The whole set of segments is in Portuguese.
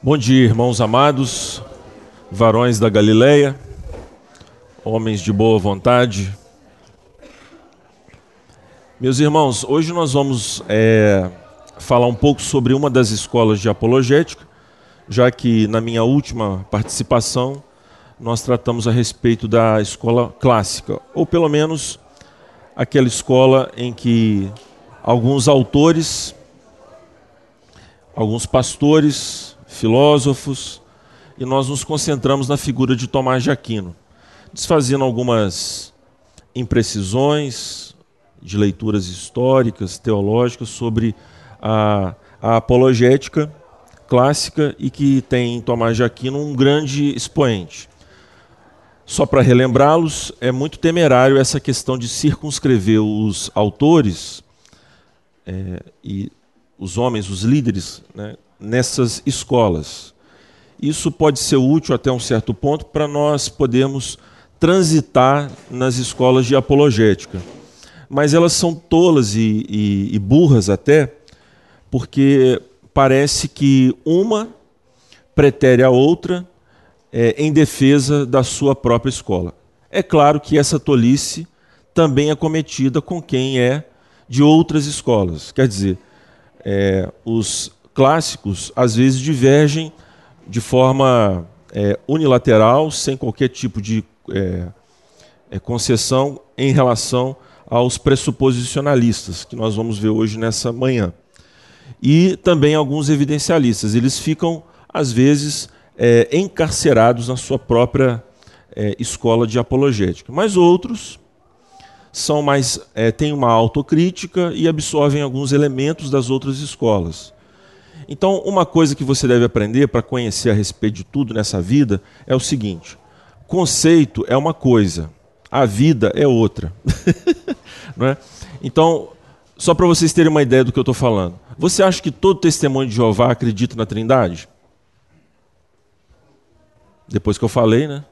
Bom dia, irmãos amados, varões da Galileia, homens de boa vontade. Meus irmãos, hoje nós vamos é, falar um pouco sobre uma das escolas de apologética, já que na minha última participação nós tratamos a respeito da escola clássica, ou pelo menos aquela escola em que alguns autores, alguns pastores, filósofos, e nós nos concentramos na figura de Tomás de Aquino, desfazendo algumas imprecisões de leituras históricas, teológicas sobre a, a apologética clássica e que tem em Tomás de Aquino um grande expoente. Só para relembrá-los, é muito temerário essa questão de circunscrever os autores é, e os homens, os líderes, né, nessas escolas. Isso pode ser útil até um certo ponto para nós podermos transitar nas escolas de apologética. Mas elas são tolas e, e, e burras até, porque parece que uma pretere a outra é, em defesa da sua própria escola. É claro que essa tolice também é cometida com quem é de outras escolas. Quer dizer, é, os clássicos às vezes divergem de forma é, unilateral, sem qualquer tipo de é, é, concessão em relação aos pressuposicionalistas, que nós vamos ver hoje nessa manhã. E também alguns evidencialistas. Eles ficam, às vezes, é, encarcerados na sua própria é, escola de apologética. Mas outros são mais é, têm uma autocrítica e absorvem alguns elementos das outras escolas. Então, uma coisa que você deve aprender para conhecer a respeito de tudo nessa vida é o seguinte: conceito é uma coisa, a vida é outra. É? Então, só para vocês terem uma ideia do que eu estou falando. Você acha que todo testemunho de Jeová acredita na Trindade? Depois que eu falei, né?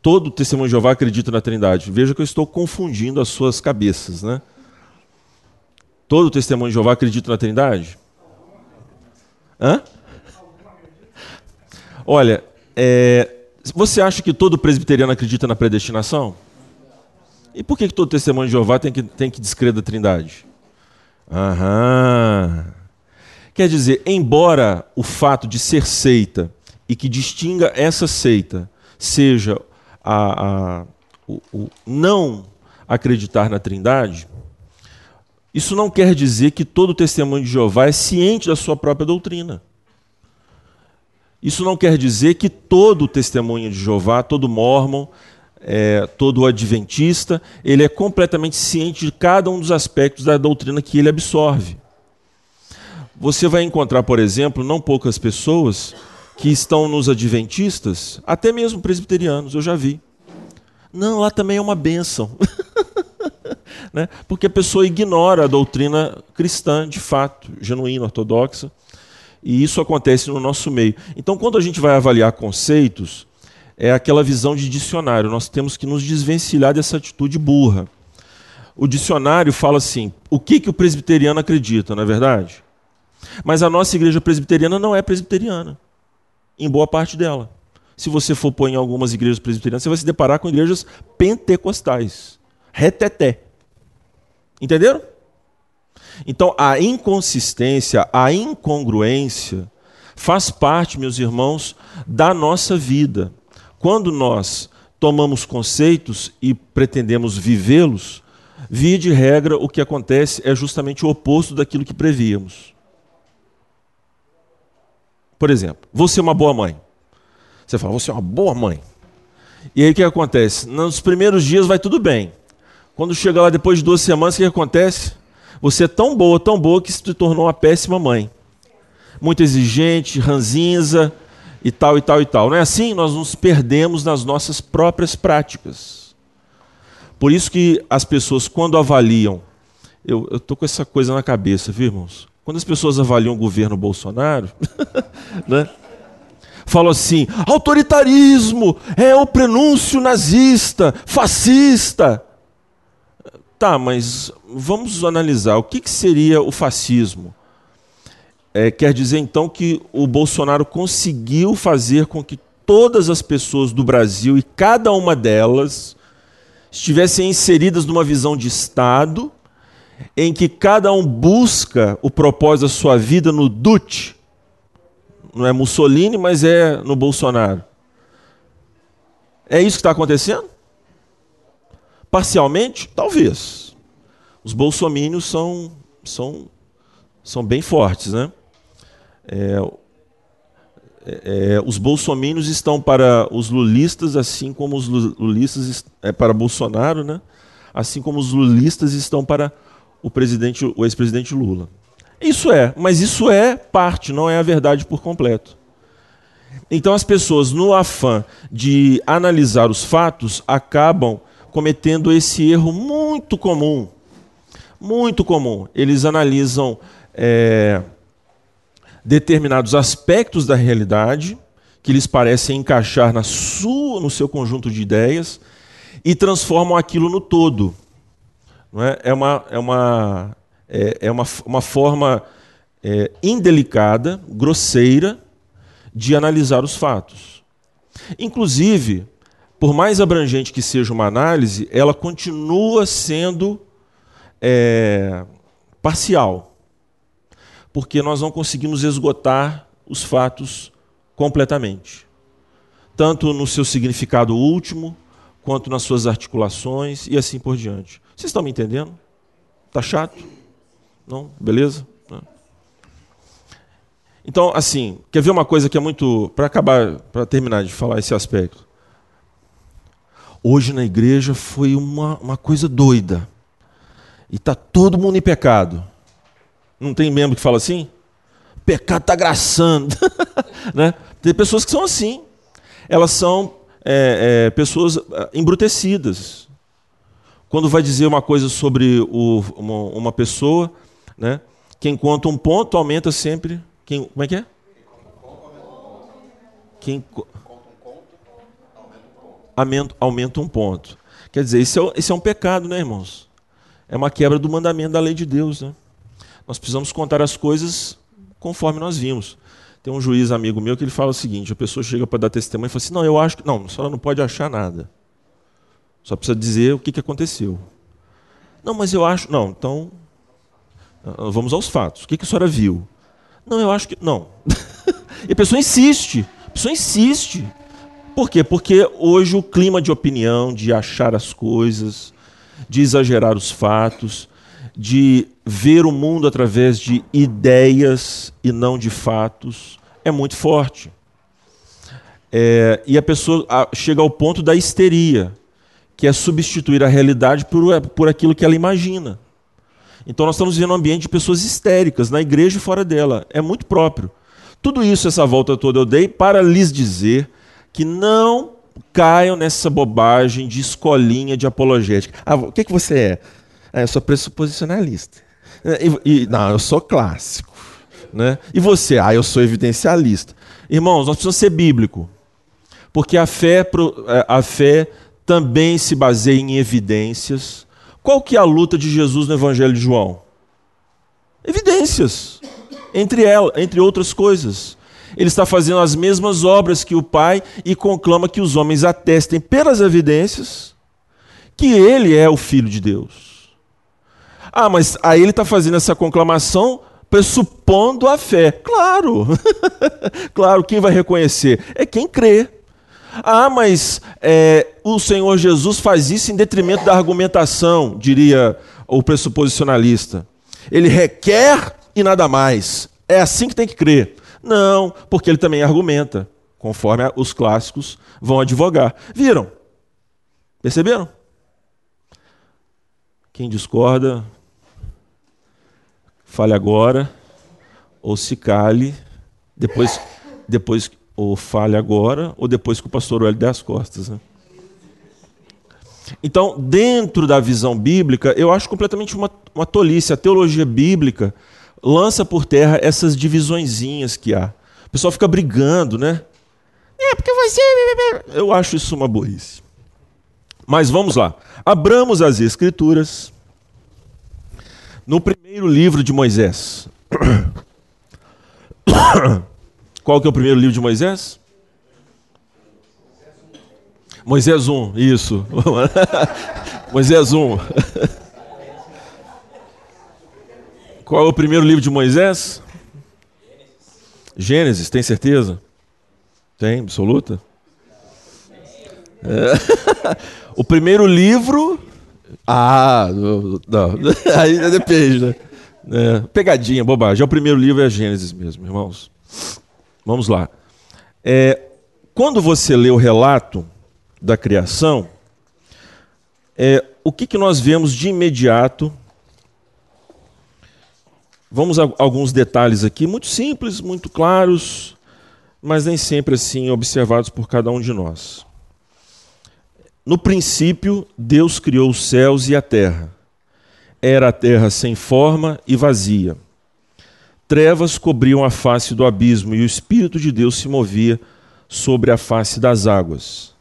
Todo testemunho de Jeová acredita na Trindade. Veja que eu estou confundindo as suas cabeças, né? Todo testemunho de Jeová acredita na Trindade? Hã? Olha, é, você acha que todo presbiteriano acredita na predestinação? E por que, que todo testemunho de Jeová tem que, tem que descrer da Trindade? Aham. Quer dizer, embora o fato de ser seita e que distinga essa seita seja a, a o, o não acreditar na Trindade, isso não quer dizer que todo testemunho de Jeová é ciente da sua própria doutrina. Isso não quer dizer que todo testemunho de Jeová, todo mormon, é, todo adventista, ele é completamente ciente de cada um dos aspectos da doutrina que ele absorve. Você vai encontrar, por exemplo, não poucas pessoas que estão nos adventistas, até mesmo presbiterianos, eu já vi. Não, lá também é uma bênção. né? porque a pessoa ignora a doutrina cristã, de fato, genuína, ortodoxa, e isso acontece no nosso meio. Então, quando a gente vai avaliar conceitos, é aquela visão de dicionário, nós temos que nos desvencilhar dessa atitude burra. O dicionário fala assim: o que, que o presbiteriano acredita, não é verdade? Mas a nossa igreja presbiteriana não é presbiteriana, em boa parte dela. Se você for pôr em algumas igrejas presbiterianas, você vai se deparar com igrejas pentecostais, reteté. Entenderam? Então, a inconsistência, a incongruência, faz parte, meus irmãos, da nossa vida. Quando nós tomamos conceitos e pretendemos vivê-los, via de regra, o que acontece é justamente o oposto daquilo que prevíamos. Por exemplo, você é uma boa mãe. Você fala, você é uma boa mãe. E aí o que acontece? Nos primeiros dias vai tudo bem. Quando chega lá depois de duas semanas, o que acontece? Você é tão boa, tão boa que se tornou uma péssima mãe. Muito exigente, ranzinza e tal e tal e tal. Não é assim? Nós nos perdemos nas nossas próprias práticas. Por isso que as pessoas, quando avaliam, eu estou com essa coisa na cabeça, viu, irmãos? Quando as pessoas avaliam o governo Bolsonaro, né? falam assim: autoritarismo é o prenúncio nazista, fascista. Tá, mas vamos analisar o que, que seria o fascismo. é, quer dizer então que o Bolsonaro conseguiu fazer com que todas as pessoas do Brasil e cada uma delas estivessem inseridas numa visão de Estado em que cada um busca o propósito da sua vida no Duce. Não é Mussolini, mas é no Bolsonaro. É isso que está acontecendo? Parcialmente? Talvez. Os bolsomínios são, são, são bem fortes, né? É, é, é, os bolsomínios estão para os lulistas, assim como os lulistas é para Bolsonaro, né? Assim como os lulistas estão para o presidente, o ex-presidente Lula. Isso é, mas isso é parte, não é a verdade por completo. Então as pessoas, no afã de analisar os fatos, acabam cometendo esse erro muito comum. Muito comum. Eles analisam é, determinados aspectos da realidade que lhes parecem encaixar na sua, no seu conjunto de ideias e transformam aquilo no todo. Não é? é uma, é uma, é, é uma, uma forma é, indelicada, grosseira, de analisar os fatos. Inclusive, por mais abrangente que seja uma análise, ela continua sendo é, parcial porque nós não conseguimos esgotar os fatos completamente. Tanto no seu significado último, quanto nas suas articulações e assim por diante. Vocês estão me entendendo? Tá chato? Não? Beleza? Então, assim, quer ver uma coisa que é muito. Para acabar, para terminar de falar esse aspecto. Hoje na igreja foi uma, uma coisa doida. E está todo mundo em pecado. Não tem membro que fala assim? Pecado está graçando. né? Tem pessoas que são assim. Elas são é, é, pessoas é, embrutecidas. Quando vai dizer uma coisa sobre o, uma, uma, pessoa, né? quem conta um ponto aumenta sempre. Quem, como é que é? Quem aumenta, um ponto. Quer dizer, isso é, isso é um pecado, né, irmãos? É uma quebra do mandamento da lei de Deus, né? Nós precisamos contar as coisas conforme nós vimos. Tem um juiz amigo meu que ele fala o seguinte: a pessoa chega para dar testemunho e fala assim: não, eu acho que. Não, a senhora não pode achar nada. Só precisa dizer o que, que aconteceu. Não, mas eu acho. Não, então. Ah, vamos aos fatos. O que, que a senhora viu? Não, eu acho que. Não. e a pessoa insiste. A pessoa insiste. Por quê? Porque hoje o clima de opinião, de achar as coisas, de exagerar os fatos, de ver o mundo através de ideias e não de fatos é muito forte. É, e a pessoa chega ao ponto da histeria, que é substituir a realidade por, por aquilo que ela imagina. Então nós estamos vivendo um ambiente de pessoas histéricas, na igreja e fora dela. É muito próprio. Tudo isso, essa volta toda eu dei para lhes dizer que não caiam nessa bobagem de escolinha de apologética. Ah, o que, que você é? Ah, eu sou pressuposicionalista. E, e, não, eu sou clássico. Né? E você? Ah, eu sou evidencialista. Irmãos, nós precisamos ser bíblico. Porque a fé, é, a fé também se baseia em evidências. Qual que é a luta de Jesus no Evangelho de João? Evidências. Entre, ela, entre outras coisas. Ele está fazendo as mesmas obras que o Pai e conclama que os homens atestem pelas evidências que ele é o Filho de Deus. Ah, mas aí ele está fazendo essa conclamação pressupondo a fé. Claro, claro, quem vai reconhecer? É quem crê. Ah, mas é, o Senhor Jesus faz isso em detrimento da argumentação, diria o pressuposicionalista. Ele requer e nada mais. É assim que tem que crer. Não, porque ele também argumenta, conforme os clássicos vão advogar. Viram? Perceberam? Quem discorda, fale agora, ou se cale, depois, depois ou fale agora, ou depois que o pastor olhe das costas. Né? Então, dentro da visão bíblica, eu acho completamente uma, uma tolice. A teologia bíblica lança por terra essas divisõezinhas que há. O pessoal fica brigando, né? É, porque você. Eu acho isso uma burrice. Mas vamos lá. Abramos as Escrituras no primeiro livro de Moisés. Qual que é o primeiro livro de Moisés? Moisés 1, isso. Moisés 1. Qual é o primeiro livro de Moisés? Gênesis, tem certeza? Tem, absoluta? É. o primeiro livro. Ah, não. Aí depende, né? É, pegadinha, bobagem. É o primeiro livro é Gênesis mesmo, irmãos. Vamos lá. É, quando você lê o relato da criação, é, o que, que nós vemos de imediato? Vamos a alguns detalhes aqui, muito simples, muito claros, mas nem sempre assim observados por cada um de nós. No princípio, Deus criou os céus e a terra. Era a terra sem forma e vazia. Trevas cobriam a face do abismo e o Espírito de Deus se movia sobre a face das águas.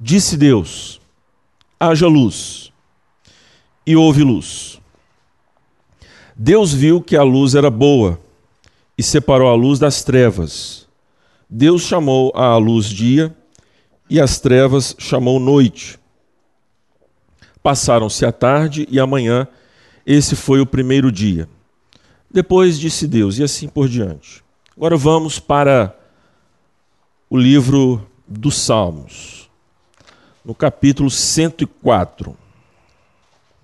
Disse Deus: haja luz. E houve luz. Deus viu que a luz era boa e separou a luz das trevas. Deus chamou a luz dia e as trevas chamou noite. Passaram-se a tarde e a manhã, esse foi o primeiro dia. Depois disse Deus, e assim por diante. Agora vamos para o livro dos Salmos no capítulo 104.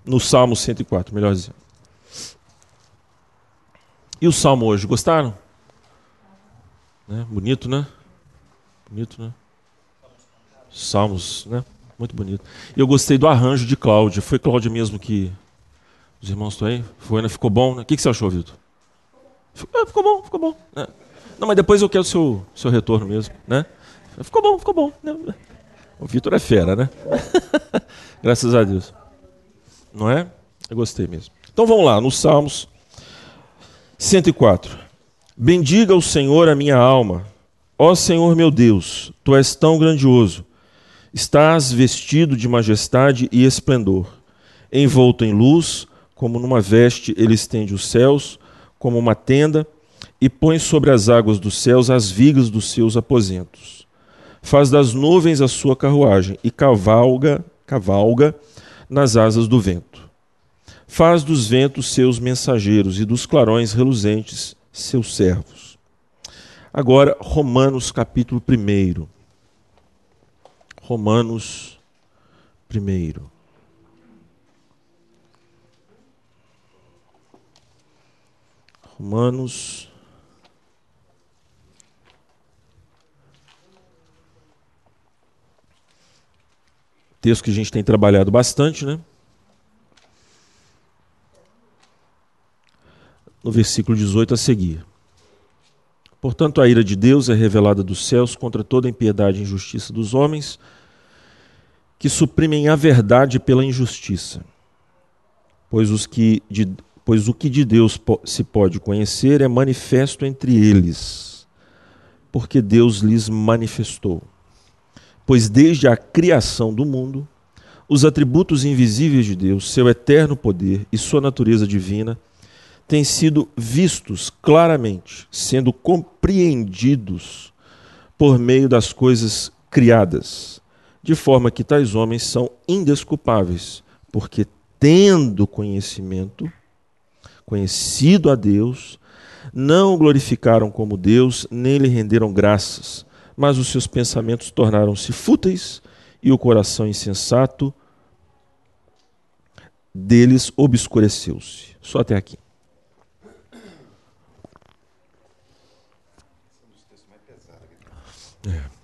No Salmo 104, melhor dizendo. E o Salmo hoje, gostaram? Né? Bonito, né? Bonito, né? Salmos, né? Muito bonito. Eu gostei do arranjo de Cláudia. Foi Cláudia mesmo que. Os irmãos estão aí? Foi, né? Ficou bom, né? O que, que você achou, Vitor? Ficou, é, ficou bom, ficou bom. Né? Não, mas depois eu quero o seu, seu retorno mesmo, né? Ficou bom, ficou bom. Né? O Vitor é fera, né? Graças a Deus. Não é? Eu gostei mesmo. Então vamos lá, nos Salmos 104. Bendiga o Senhor a minha alma. Ó Senhor meu Deus, tu és tão grandioso. Estás vestido de majestade e esplendor. Envolto em luz, como numa veste, ele estende os céus, como uma tenda, e põe sobre as águas dos céus as vigas dos seus aposentos faz das nuvens a sua carruagem e cavalga, cavalga nas asas do vento. Faz dos ventos seus mensageiros e dos clarões reluzentes seus servos. Agora, Romanos capítulo 1. Romanos 1. Romanos Texto que a gente tem trabalhado bastante, né? No versículo 18 a seguir. Portanto, a ira de Deus é revelada dos céus contra toda impiedade e injustiça dos homens, que suprimem a verdade pela injustiça. Pois, os que de, pois o que de Deus se pode conhecer é manifesto entre eles, porque Deus lhes manifestou pois desde a criação do mundo, os atributos invisíveis de Deus, seu eterno poder e sua natureza divina, têm sido vistos claramente, sendo compreendidos por meio das coisas criadas, de forma que tais homens são indesculpáveis, porque tendo conhecimento, conhecido a Deus, não o glorificaram como Deus, nem lhe renderam graças mas os seus pensamentos tornaram-se fúteis e o coração insensato deles obscureceu-se. Só até aqui.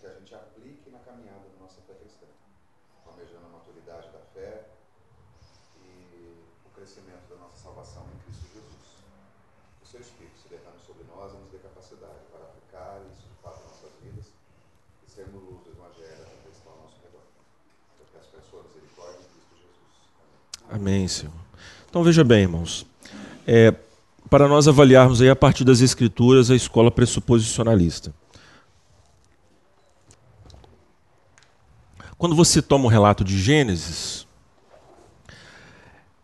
que a gente aplique na caminhada da nossa fé cristã, almejando a maturidade da fé e o crescimento da nossa salvação em Cristo Jesus. Que o seu Espírito se derrame sobre nós e nos dê capacidade para aplicar isso de fato em nossas vidas e sermos luz do Evangelho que está ao nosso redor. Eu peço para a sua misericórdia em Cristo Jesus. Amém, Amém Senhor. Então veja bem, irmãos. É, para nós avaliarmos aí a partir das escrituras a escola pressuposicionalista. Quando você toma o um relato de Gênesis,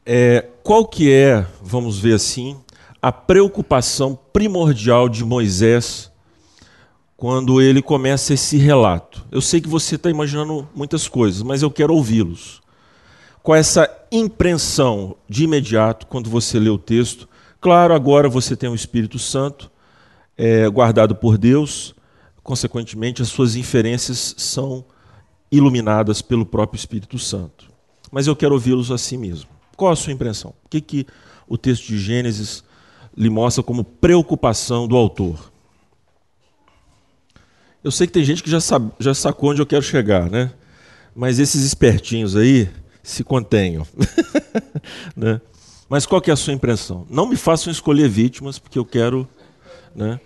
é, qual que é, vamos ver assim, a preocupação primordial de Moisés quando ele começa esse relato? Eu sei que você está imaginando muitas coisas, mas eu quero ouvi-los. É essa impressão de imediato quando você lê o texto? Claro, agora você tem o Espírito Santo é, guardado por Deus, consequentemente, as suas inferências são iluminadas pelo próprio Espírito Santo. Mas eu quero ouvi-los assim mesmo. Qual a sua impressão? O que, que o texto de Gênesis lhe mostra como preocupação do autor? Eu sei que tem gente que já, sabe, já sacou onde eu quero chegar, né? Mas esses espertinhos aí se contenham. né? Mas qual que é a sua impressão? Não me façam escolher vítimas, porque eu quero né,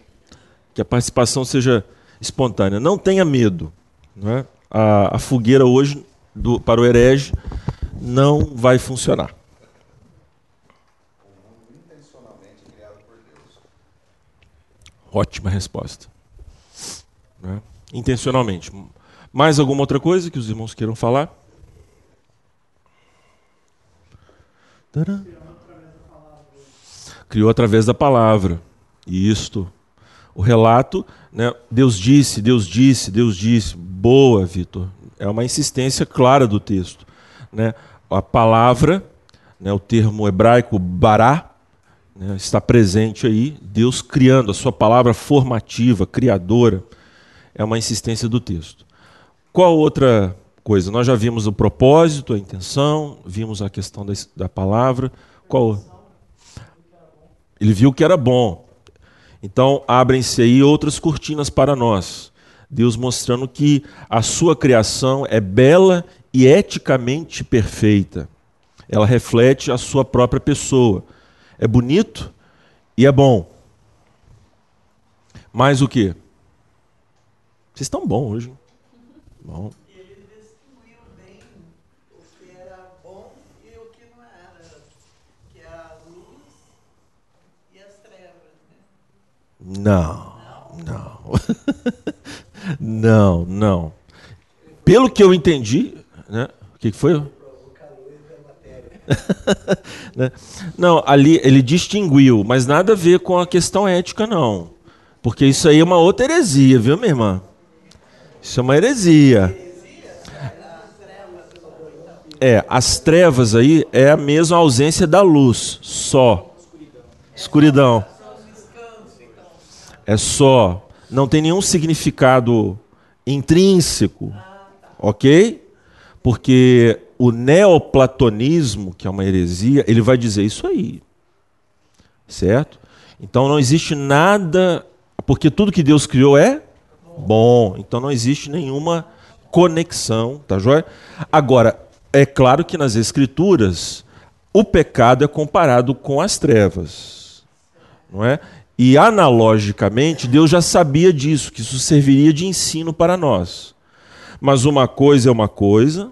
que a participação seja espontânea. Não tenha medo. Né? A, a fogueira hoje, do, para o herege, não vai funcionar. Ótima resposta. Né? Intencionalmente. Mais alguma outra coisa que os irmãos queiram falar? Tadã. Criou através da palavra. Isto. O relato, né? Deus disse, Deus disse, Deus disse. Boa, Vitor. É uma insistência clara do texto. Né? A palavra, né, o termo hebraico bará, né, está presente aí, Deus criando, a sua palavra formativa, criadora, é uma insistência do texto. Qual outra coisa? Nós já vimos o propósito, a intenção, vimos a questão da, da palavra. Qual? Ele viu que era bom. Então, abrem-se aí outras cortinas para nós. Deus mostrando que a sua criação é bela e eticamente perfeita. Ela reflete a sua própria pessoa é bonito e é bom. Mais o que? Vocês estão bons hoje. Bom. Ele distinguiu bem o que era bom e o que não era, que é a luz e as trevas. Né? Não, não. Não, não. Pelo que eu entendi, né? O que foi? né? Não, ali ele distinguiu, mas nada a ver com a questão ética, não. Porque isso aí é uma outra heresia, viu, minha irmã? Isso é uma heresia. É, as trevas aí é a mesma ausência da luz, só. Escuridão. É só. Não tem nenhum significado intrínseco, ok? Porque o neoplatonismo, que é uma heresia, ele vai dizer isso aí. Certo? Então não existe nada, porque tudo que Deus criou é bom. Então não existe nenhuma conexão, tá joia? Agora, é claro que nas escrituras o pecado é comparado com as trevas. Não é? E analogicamente, Deus já sabia disso, que isso serviria de ensino para nós. Mas uma coisa é uma coisa,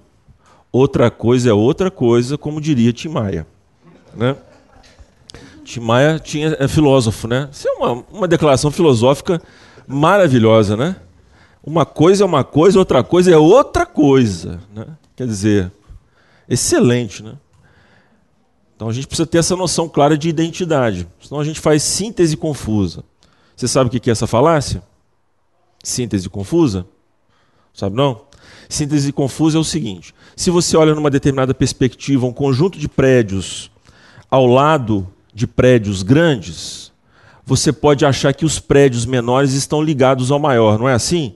outra coisa é outra coisa, como diria Tim Maia. Né? Tim Maia tinha, é filósofo, né? Isso é uma, uma declaração filosófica maravilhosa, né? Uma coisa é uma coisa, outra coisa é outra coisa. Né? Quer dizer, excelente, né? Então a gente precisa ter essa noção clara de identidade, senão a gente faz síntese confusa. Você sabe o que é essa falácia? Síntese confusa? Sabe não? Síntese confusa é o seguinte: se você olha numa determinada perspectiva um conjunto de prédios ao lado de prédios grandes, você pode achar que os prédios menores estão ligados ao maior, não é assim?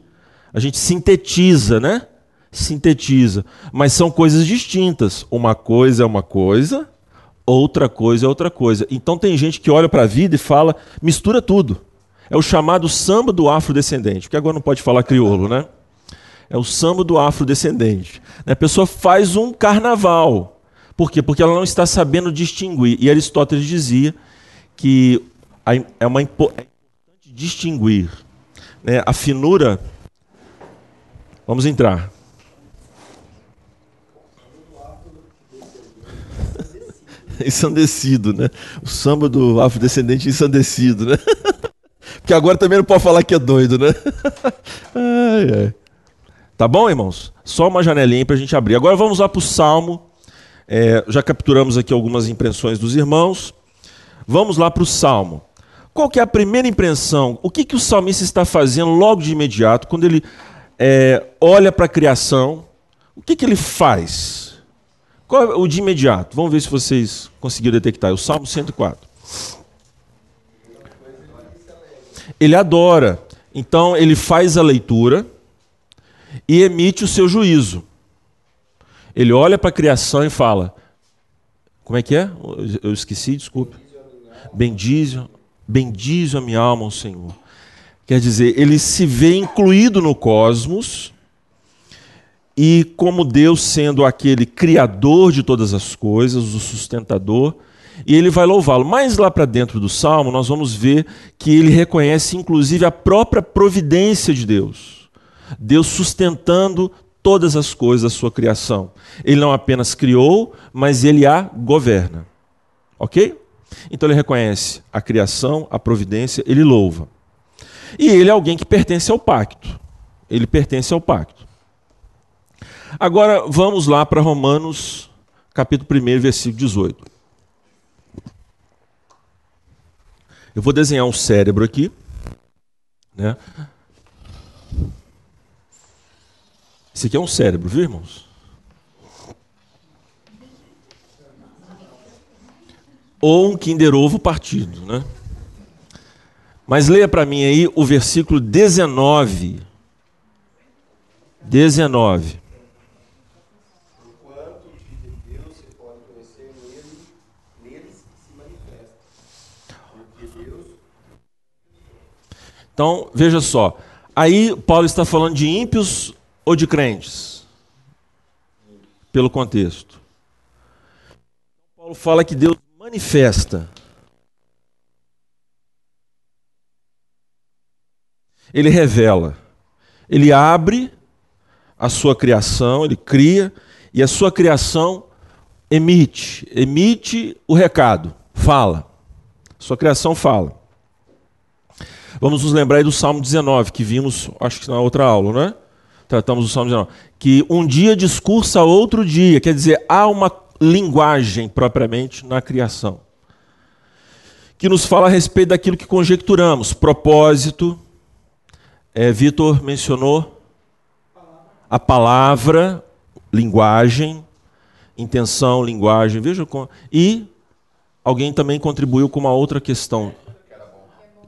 A gente sintetiza, né? Sintetiza. Mas são coisas distintas. Uma coisa é uma coisa, outra coisa é outra coisa. Então tem gente que olha para a vida e fala, mistura tudo. É o chamado samba do afrodescendente, porque agora não pode falar crioulo, né? É o samba do afrodescendente. A pessoa faz um carnaval. Por quê? Porque ela não está sabendo distinguir. E Aristóteles dizia que é, uma, é importante distinguir. Né? A finura. Vamos entrar. ensandecido, né? O samba do afrodescendente ensandecido, né? Porque agora também não pode falar que é doido, né? ai, ai. Tá bom, irmãos? Só uma janelinha para a gente abrir. Agora vamos lá para o Salmo. É, já capturamos aqui algumas impressões dos irmãos. Vamos lá para o Salmo. Qual que é a primeira impressão? O que, que o salmista está fazendo logo de imediato, quando ele é, olha para a criação? O que, que ele faz? Qual é o de imediato? Vamos ver se vocês conseguiram detectar. É o Salmo 104. Ele adora. Então, ele faz a leitura e emite o seu juízo. Ele olha para a criação e fala: Como é que é? Eu esqueci, desculpe. Bendize, bendize a minha alma ao Senhor. Quer dizer, ele se vê incluído no cosmos e, como Deus sendo aquele criador de todas as coisas, o sustentador, e ele vai louvá-lo. Mais lá para dentro do salmo, nós vamos ver que ele reconhece inclusive a própria providência de Deus. Deus sustentando todas as coisas da sua criação. Ele não apenas criou, mas ele a governa. Ok? Então ele reconhece a criação, a providência, ele louva. E ele é alguém que pertence ao pacto. Ele pertence ao pacto. Agora vamos lá para Romanos, capítulo 1, versículo 18. Eu vou desenhar um cérebro aqui, né? Esse aqui é um cérebro, viu, irmãos? Ou um Kinder Ovo partido, né? Mas leia para mim aí o versículo 19. 19. Então, veja só. Aí Paulo está falando de ímpios ou de crentes? Pelo contexto. Paulo fala que Deus manifesta. Ele revela. Ele abre a sua criação, ele cria, e a sua criação emite, emite o recado, fala. Sua criação fala. Vamos nos lembrar aí do Salmo 19, que vimos, acho que na outra aula, né? Tratamos do Salmo 19. Que um dia discursa outro dia, quer dizer, há uma linguagem propriamente na criação. Que nos fala a respeito daquilo que conjecturamos, propósito. É, Vitor mencionou a palavra, linguagem, intenção, linguagem, veja como. E alguém também contribuiu com uma outra questão,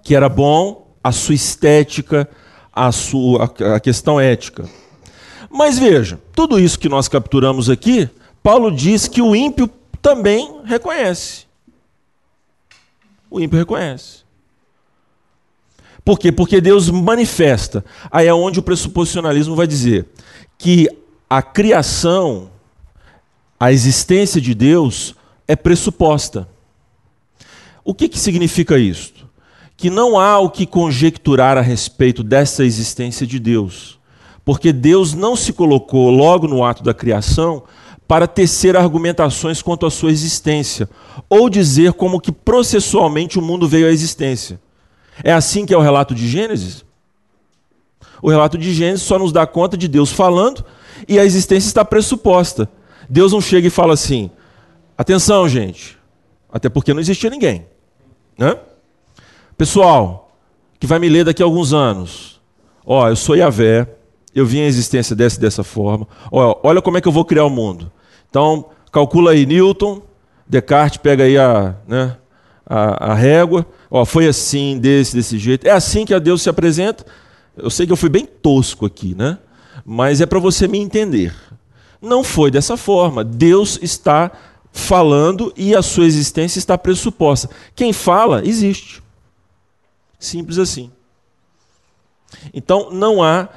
que era bom, a sua estética, a, sua, a questão ética. Mas veja, tudo isso que nós capturamos aqui, Paulo diz que o ímpio também reconhece. O ímpio reconhece. Por quê? Porque Deus manifesta. Aí é onde o pressuposicionalismo vai dizer que a criação, a existência de Deus é pressuposta. O que, que significa isso? Que não há o que conjecturar a respeito dessa existência de Deus, porque Deus não se colocou logo no ato da criação para tecer argumentações quanto à sua existência, ou dizer como que processualmente o mundo veio à existência. É assim que é o relato de Gênesis? O relato de Gênesis só nos dá conta de Deus falando e a existência está pressuposta. Deus não chega e fala assim: atenção, gente, até porque não existia ninguém. Né? Pessoal, que vai me ler daqui a alguns anos, ó, eu sou Yahvé, eu vim à existência dessa dessa forma. Ó, olha como é que eu vou criar o mundo. Então, calcula aí Newton, Descartes pega aí a, né, a, a régua, ó, foi assim, desse, desse jeito. É assim que a Deus se apresenta. Eu sei que eu fui bem tosco aqui, né? Mas é para você me entender. Não foi dessa forma. Deus está falando e a sua existência está pressuposta. Quem fala, existe. Simples assim. Então, não há,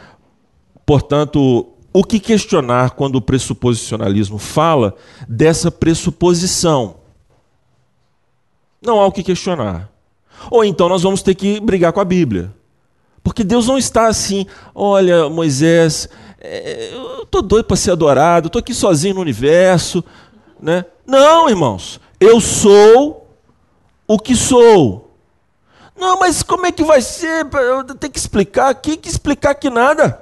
portanto, o que questionar quando o pressuposicionalismo fala dessa pressuposição. Não há o que questionar. Ou então nós vamos ter que brigar com a Bíblia. Porque Deus não está assim, olha, Moisés, é, eu estou doido para ser adorado, estou aqui sozinho no universo. Né? Não, irmãos, Eu sou o que sou. Não, mas como é que vai ser? Eu tenho que explicar aqui, que explicar que nada.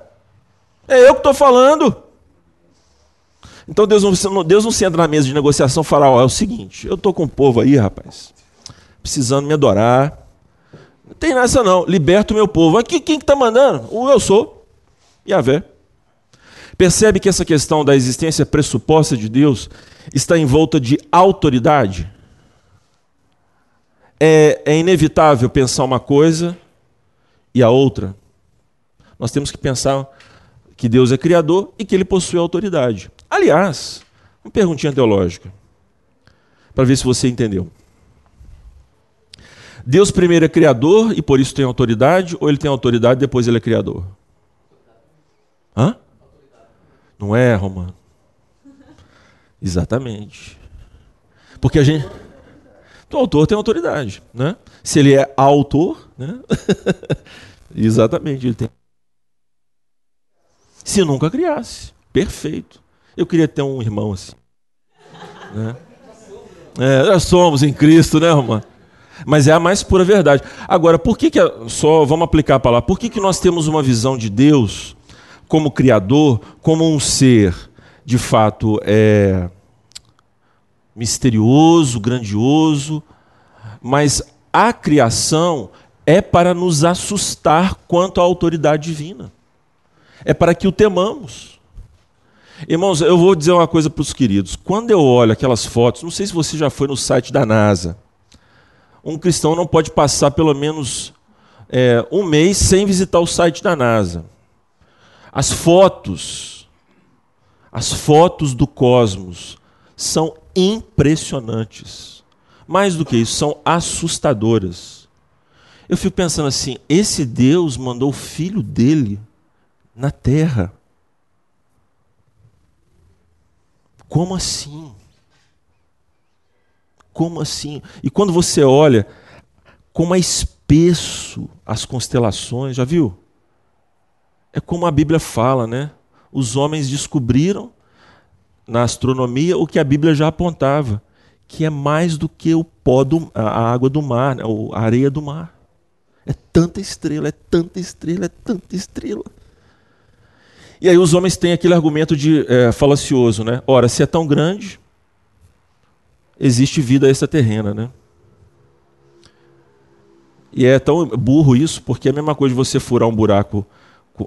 É eu que estou falando. Então Deus não, Deus não senta na mesa de negociação e fala: ó, é o seguinte, eu estou com o povo aí, rapaz, precisando me adorar. Não tem nessa não, liberta o meu povo. Aqui quem está mandando? O eu sou. Yahvé. Percebe que essa questão da existência pressuposta de Deus está em volta de autoridade? É, é inevitável pensar uma coisa e a outra. Nós temos que pensar que Deus é criador e que ele possui autoridade. Aliás, uma perguntinha teológica, para ver se você entendeu. Deus primeiro é criador e por isso tem autoridade, ou ele tem autoridade e depois ele é criador? Hã? Não é, Romano? Exatamente. Porque a gente. O autor tem autoridade, né? Se ele é autor, né? Exatamente, ele tem. Se nunca criasse, perfeito. Eu queria ter um irmão assim. Né? É, nós somos em Cristo, né, Romano? Mas é a mais pura verdade. Agora, por que, que só vamos aplicar a palavra? Por que, que nós temos uma visão de Deus como Criador, como um ser de fato é, misterioso, grandioso, mas a criação é para nos assustar quanto à autoridade divina. É para que o temamos. Irmãos, eu vou dizer uma coisa para os queridos. Quando eu olho aquelas fotos, não sei se você já foi no site da NASA. Um cristão não pode passar pelo menos é, um mês sem visitar o site da NASA. As fotos, as fotos do cosmos são impressionantes. Mais do que isso, são assustadoras. Eu fico pensando assim: esse Deus mandou o filho dele na terra. Como assim? Como assim? E quando você olha como é espesso as constelações, já viu? É como a Bíblia fala, né? Os homens descobriram na astronomia o que a Bíblia já apontava, que é mais do que o pó do, a água do mar, né? a areia do mar. É tanta estrela, é tanta estrela, é tanta estrela. E aí os homens têm aquele argumento de é, falacioso, né? Ora, se é tão grande, existe vida extraterrena, né? E é tão burro isso, porque é a mesma coisa de você furar um buraco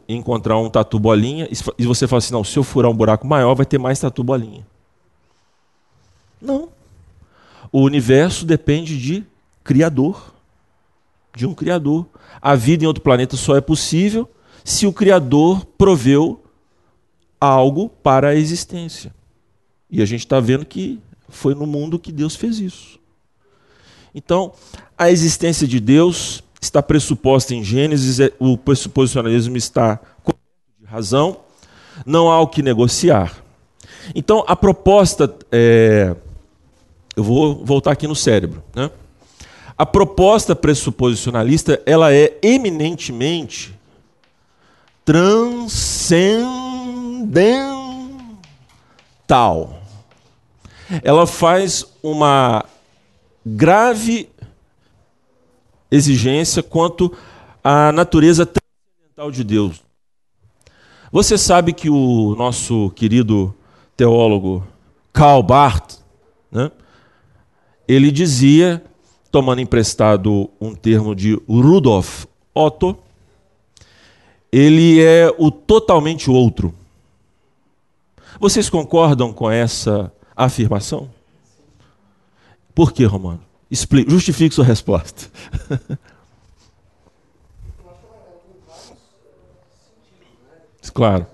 encontrar um tatu bolinha e você fala assim: não, se eu furar um buraco maior, vai ter mais tatu bolinha. Não. O universo depende de Criador. De um Criador. A vida em outro planeta só é possível se o Criador proveu algo para a existência. E a gente está vendo que foi no mundo que Deus fez isso. Então, a existência de Deus está pressuposta em Gênesis, é, o pressuposicionalismo está de razão, não há o que negociar. Então, a proposta, é, eu vou voltar aqui no cérebro, né? A proposta pressuposicionalista, ela é eminentemente transcendental. Ela faz uma grave exigência quanto à natureza transcendental de Deus. Você sabe que o nosso querido teólogo Karl Barth, né, ele dizia, tomando emprestado um termo de Rudolf Otto, ele é o totalmente outro. Vocês concordam com essa afirmação? Por que, Romano? Explique, justifique sua resposta. claro.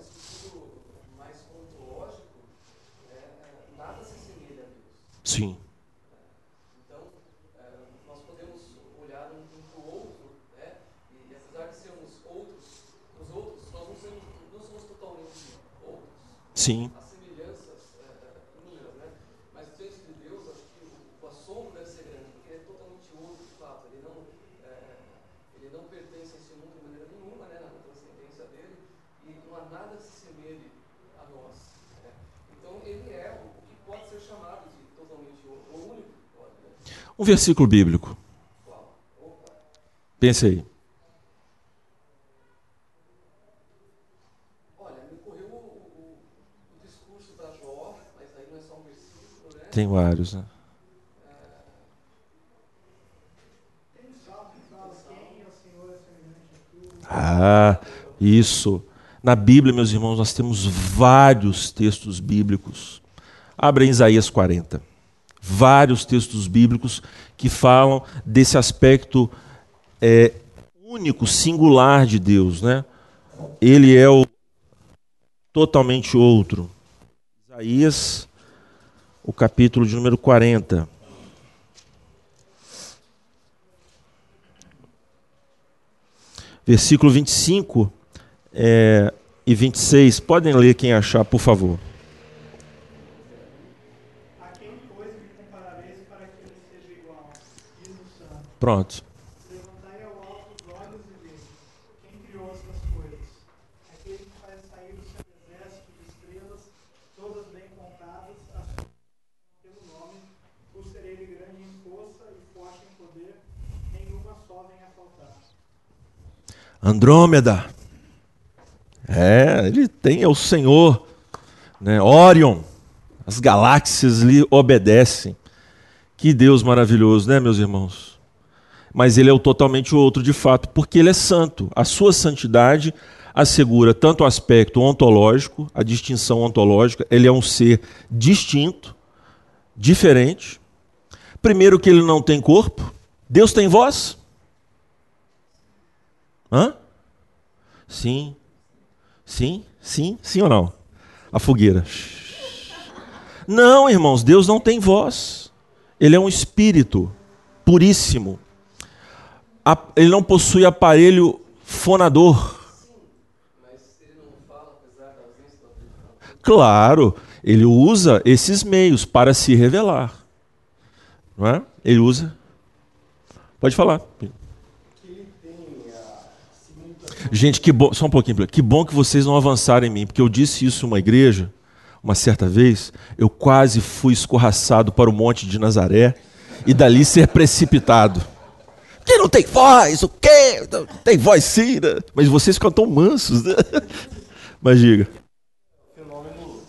Sim. Então, nós podemos olhar um para o outro? E apesar de sermos outros, os outros, nós não somos totalmente outros. Sim. Então ele é o que pode ser chamado de totalmente o único, Um versículo bíblico. Pense aí. Tem vários, né? Ah, isso. Na Bíblia, meus irmãos, nós temos vários textos bíblicos. Abra em Isaías 40. Vários textos bíblicos que falam desse aspecto é, único, singular de Deus, né? Ele é o totalmente outro. Isaías, o capítulo de número 40. Versículo 25 é, e 26. Podem ler quem achar, por favor. Faltar. Andrômeda. É, ele tem, é o Senhor. Né? Orion. As galáxias lhe obedecem. Que Deus maravilhoso, né, meus irmãos? Mas ele é o totalmente outro de fato, porque ele é santo. A sua santidade assegura tanto o aspecto ontológico, a distinção ontológica, ele é um ser distinto, diferente. Primeiro que ele não tem corpo. Deus tem voz? Hã? Sim. Sim, sim, sim ou não? A fogueira. Não, irmãos, Deus não tem voz. Ele é um espírito puríssimo. Ele não possui aparelho fonador. Claro, ele usa esses meios para se revelar. Não é? Ele usa. Pode falar. Gente, que bom, só um pouquinho, que bom que vocês não avançaram em mim, porque eu disse isso numa igreja, uma certa vez, eu quase fui escorraçado para o monte de Nazaré e dali ser precipitado. Que não tem voz, o quê? Não Tem voz sim, né? Mas vocês ficam tão mansos, né? Mas diga. fenômeno,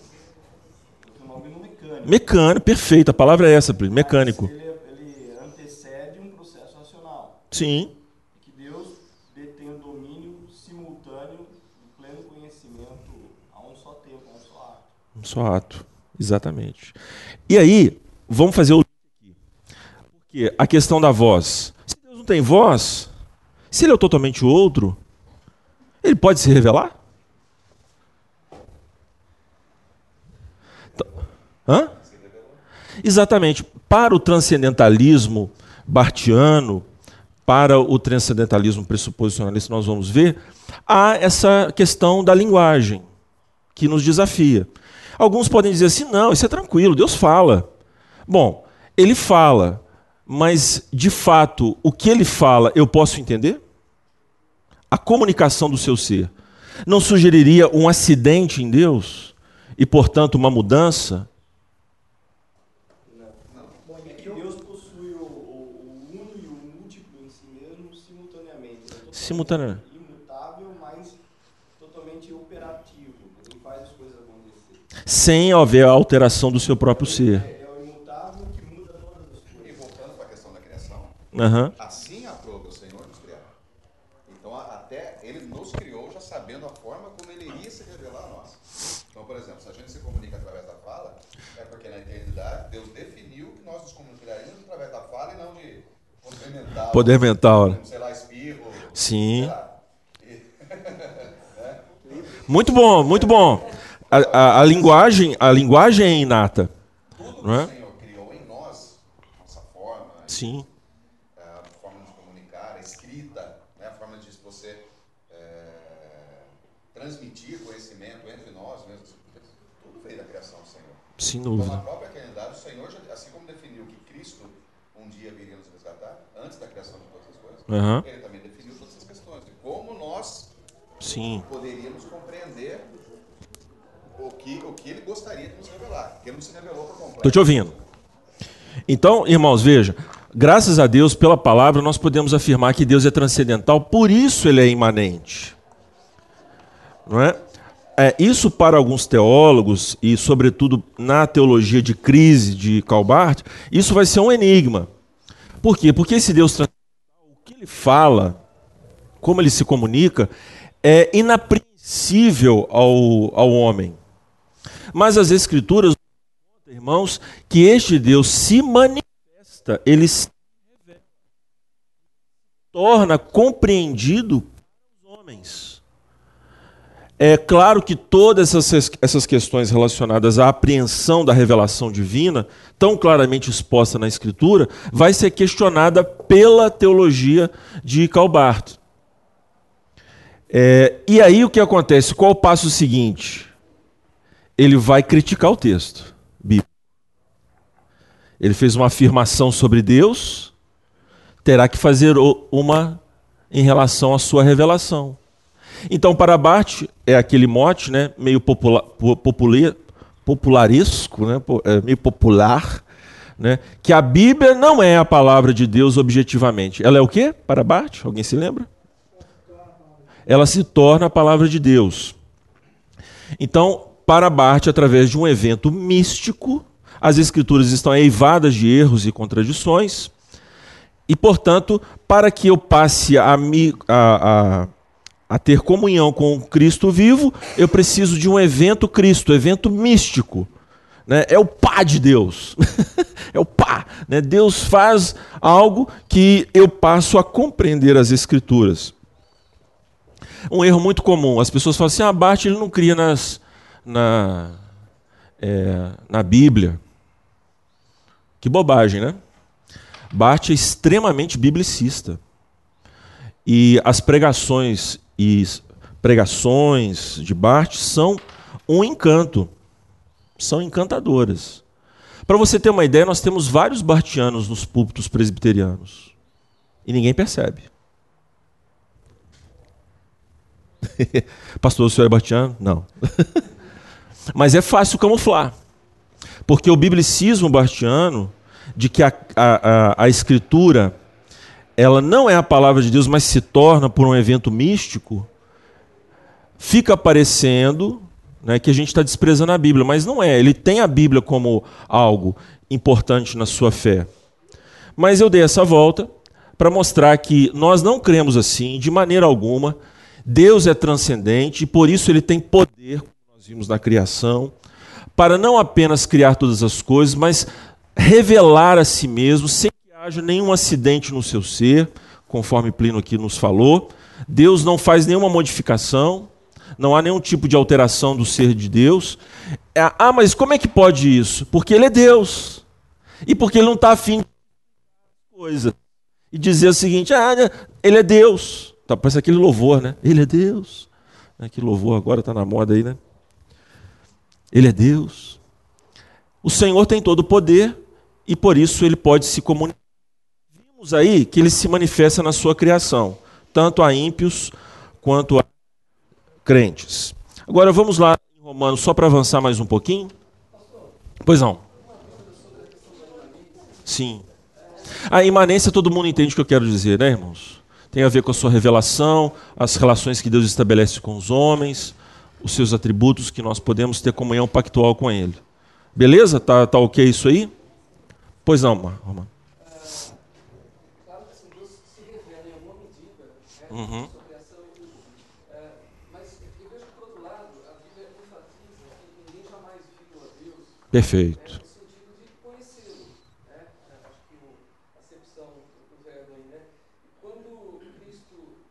fenômeno mecânico. Mecânico, perfeito, a palavra é essa, mecânico. Ele, ele antecede um processo racional. Sim, Que Deus detém o domínio simultâneo do pleno conhecimento a um só tempo, a um só ato. um só ato, exatamente. E aí, vamos fazer o aqui. Porque a questão da voz. Tem voz, se ele é totalmente outro, ele pode se revelar? Então- Hã? Exatamente. Para o transcendentalismo bartiano, para o transcendentalismo pressuposicionalista, nós vamos ver, há essa questão da linguagem que nos desafia. Alguns podem dizer assim: não, isso é tranquilo, Deus fala. Bom, ele fala, mas de fato, o que ele fala eu posso entender? A comunicação do seu ser não sugeriria um acidente em Deus e, portanto, uma mudança? Simultaneamente. Imutável, mas totalmente operativo. Ele faz as coisas acontecer. Sem haver alteração do seu próprio ser. É, é o imutável que muda todas as E coisas. voltando para a questão da Aham. assim aprova o Senhor nos criar. Então, até Ele nos criou já sabendo a forma como Ele iria se revelar a nós. Então, por exemplo, se a gente se comunica através da fala, é porque na eternidade Deus definiu que nós nos comunicaríamos através da fala e não de poder mental. Poder mental, né? Sei lá, espirro. Sim. lá. Muito bom, muito bom. A, a- a linguagem, a linguagem é inata. Tudo que Não é? o Senhor criou em nós, nossa forma, Sim. Transmitir conhecimento entre nós mesmos. Tudo veio da criação do Senhor. Sem Então, na dúvida. própria eternidade, o Senhor, já, assim como definiu que Cristo um dia viria nos resgatar, antes da criação de todas as coisas, Aham. ele também definiu todas essas questões de como nós Sim. poderíamos compreender o que, o que ele gostaria de nos revelar. Porque ele não se revelou por completo. Estou te ouvindo. Então, irmãos, veja, graças a Deus, pela palavra, nós podemos afirmar que Deus é transcendental, por isso ele é imanente. Não é? É, isso para alguns teólogos, e sobretudo na teologia de crise de Calbart, isso vai ser um enigma. Por quê? Porque esse Deus transcendental, o que ele fala, como ele se comunica, é inapreensível ao, ao homem. Mas as Escrituras, irmãos, que este Deus se manifesta, ele se torna compreendido pelos homens. É claro que todas essas, questões relacionadas à apreensão da revelação divina, tão claramente exposta na Escritura, vai ser questionada pela teologia de Calbart. É, e aí o que acontece? Qual o passo seguinte? Ele vai criticar o texto bíblico. Ele fez uma afirmação sobre Deus, terá que fazer uma em relação à sua revelação. Então, para Bart, é aquele mote né, meio popular, popular, popularesco, né, é, meio popular, né, que a Bíblia não é a palavra de Deus objetivamente. Ela é o quê para Bart? Alguém se lembra? Ela se torna a palavra de Deus. Então, para Bart, através de um evento místico, as escrituras estão eivadas de erros e contradições, e, portanto, para que eu passe a, me, a, a ter comunhão com Cristo vivo, eu preciso de um evento Cristo, evento místico. Né? É o pá de Deus. é o pá. Né? Deus faz algo que eu passo a compreender as Escrituras. Um erro muito comum. As pessoas falam assim: ah, Bart ele não cria nas, na, é, na Bíblia. Que bobagem, né? Bart é extremamente biblicista. E as pregações e pregações de Bart são um encanto. São encantadoras. Para você ter uma ideia, nós temos vários bartianos nos púlpitos presbiterianos. E ninguém percebe. Pastor, o senhor é bartiano? Não. Mas é fácil camuflar. Porque o biblicismo bartiano, de que a, a, a, a escritura ela não é a palavra de Deus, mas se torna por um evento místico, fica parecendo né, que a gente está desprezando a Bíblia, mas não é. Ele tem a Bíblia como algo importante na sua fé. Mas eu dei essa volta para mostrar que nós não cremos assim, de maneira alguma. Deus é transcendente e por isso ele tem poder, como nós vimos na criação, para não apenas criar todas as coisas, mas revelar a si mesmo sem haja nenhum acidente no seu ser, conforme Plínio aqui nos falou. Deus não faz nenhuma modificação, não há nenhum tipo de alteração do ser de Deus. É, ah, mas como é que pode isso? Porque Ele é Deus. E porque Ele não está afim de coisa. E dizer o seguinte: ah, Ele é Deus. Tá, parece aquele louvor, né? Ele é Deus. Né, que louvor agora está na moda aí, né? Ele é Deus. O Senhor tem todo o poder e por isso ele pode se comunicar vimos aí que ele se manifesta na sua criação, tanto a ímpios quanto a crentes. Agora vamos lá em Romanos, só para avançar mais um pouquinho. Pois não. Sim. A imanência todo mundo entende o que eu quero dizer, né, irmãos? Tem a ver com a sua revelação, as relações que Deus estabelece com os homens, os seus atributos que nós podemos ter comunhão pactual com Ele. Beleza? Tá, tá ok isso aí? Pois não, Romano. Uhum. sobre ação e tudo. É, mas eu vejo que, por outro lado, a Bíblia enfatiza que ninguém jamais viu a Deus. Perfeito. É, no sentido de conhecê-lo. Né? Acho que o, a acepção do verbo aí, né? E quando Cristo,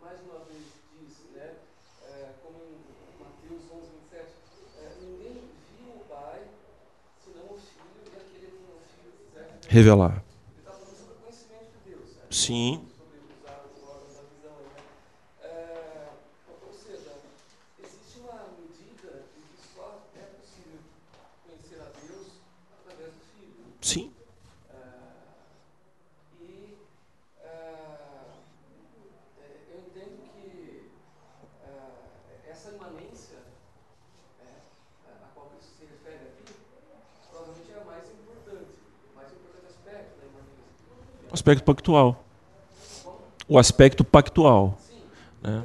mais uma vez, diz, né? É, como em Mateus 11, 27, é, ninguém viu o Pai senão o Filho e aquele que o Filho quiser revelar. Ele está falando sobre o conhecimento de Deus. Né? Sim. Sim. Uh, e uh, eu entendo que uh, essa imanência a qual Cristo se refere aqui, provavelmente é a mais importante, o aspecto pactual. O aspecto pactual. Né?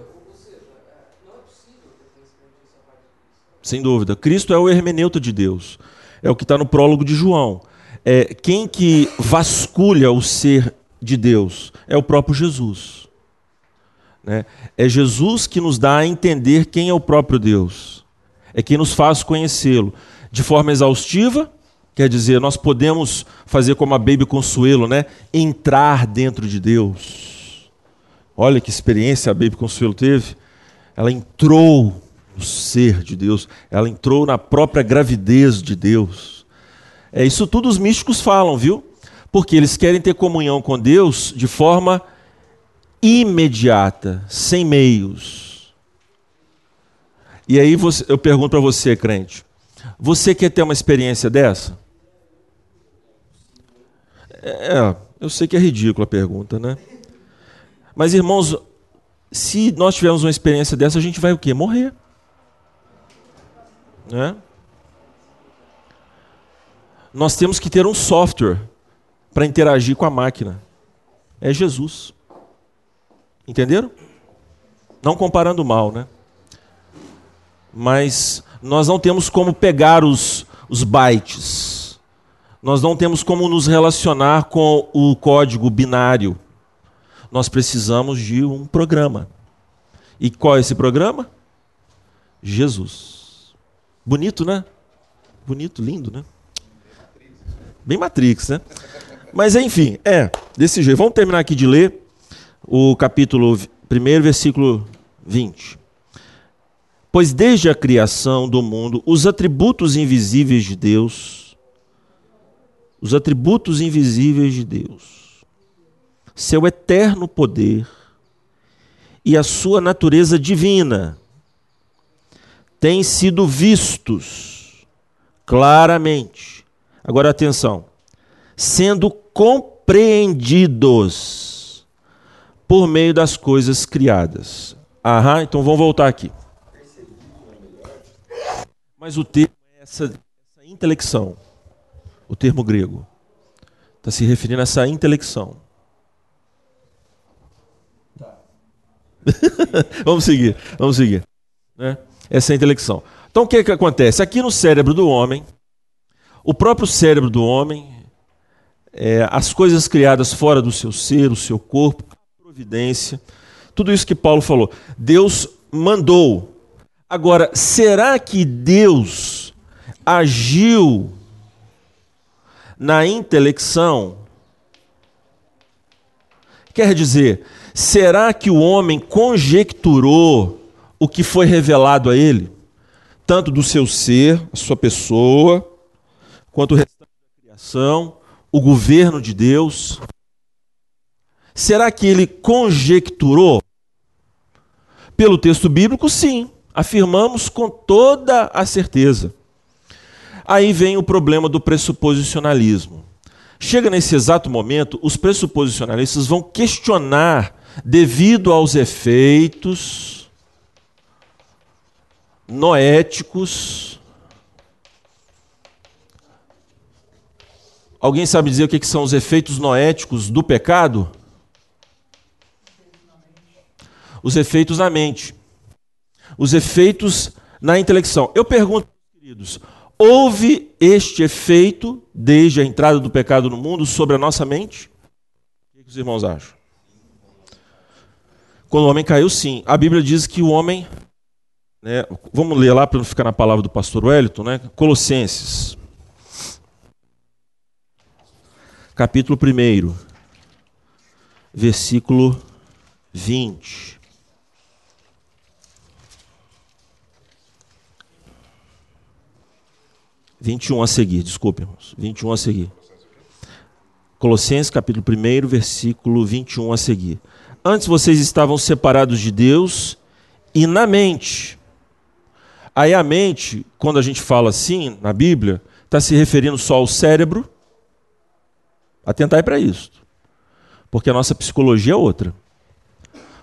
Sem dúvida. Cristo é o hermeneuta de Deus. É o que está no prólogo de João. É, quem que vasculha o ser de Deus? É o próprio Jesus. Né? É Jesus que nos dá a entender quem é o próprio Deus. É quem nos faz conhecê-lo. De forma exaustiva, quer dizer, nós podemos fazer como a Baby Consuelo, né? entrar dentro de Deus. Olha que experiência a Baby Consuelo teve. Ela entrou no ser de Deus, ela entrou na própria gravidez de Deus. É isso tudo os místicos falam, viu? Porque eles querem ter comunhão com Deus de forma imediata, sem meios. E aí você, eu pergunto para você, crente, você quer ter uma experiência dessa? É, eu sei que é ridícula a pergunta, né? Mas irmãos, se nós tivermos uma experiência dessa, a gente vai o quê? Morrer. Né? Nós temos que ter um software para interagir com a máquina. É Jesus. Entenderam? Não comparando mal, né? Mas nós não temos como pegar os, os bytes. Nós não temos como nos relacionar com o código binário. Nós precisamos de um programa. E qual é esse programa? Jesus. Bonito, né? Bonito, lindo, né? Bem Matrix, né? Mas enfim, é, desse jeito. Vamos terminar aqui de ler o capítulo 1, versículo 20. Pois desde a criação do mundo, os atributos invisíveis de Deus, os atributos invisíveis de Deus, seu eterno poder e a sua natureza divina, têm sido vistos claramente. Agora atenção, sendo compreendidos por meio das coisas criadas. Aham, então vamos voltar aqui. Mas o termo é essa, essa intelecção, o termo grego. Está se referindo a essa intelecção. vamos seguir, vamos seguir. Né? Essa é a intelecção. Então o que, é que acontece? Aqui no cérebro do homem, o próprio cérebro do homem, é, as coisas criadas fora do seu ser, o seu corpo, providência, tudo isso que Paulo falou. Deus mandou. Agora, será que Deus agiu na intelecção? Quer dizer, será que o homem conjecturou o que foi revelado a ele? Tanto do seu ser, a sua pessoa, quanto o restante da criação, o governo de Deus. Será que ele conjecturou? Pelo texto bíblico, sim. Afirmamos com toda a certeza. Aí vem o problema do pressuposicionalismo. Chega nesse exato momento, os pressuposicionalistas vão questionar, devido aos efeitos noéticos. Alguém sabe dizer o que são os efeitos noéticos do pecado? os efeitos na mente, os efeitos na intelecção. Eu pergunto, queridos, houve este efeito desde a entrada do pecado no mundo sobre a nossa mente? O que os irmãos acham? Quando o homem caiu, sim. A Bíblia diz que o homem. Né, vamos ler lá para não ficar na palavra do pastor Wellington, né? Colossenses. Capítulo 1, versículo 20. 21 a seguir, desculpe, irmãos. 21 a seguir. Colossenses capítulo 1, versículo 21 a seguir. Antes vocês estavam separados de Deus e na mente. Aí a mente, quando a gente fala assim na Bíblia, está se referindo só ao cérebro. Atentai para isso. Porque a nossa psicologia é outra.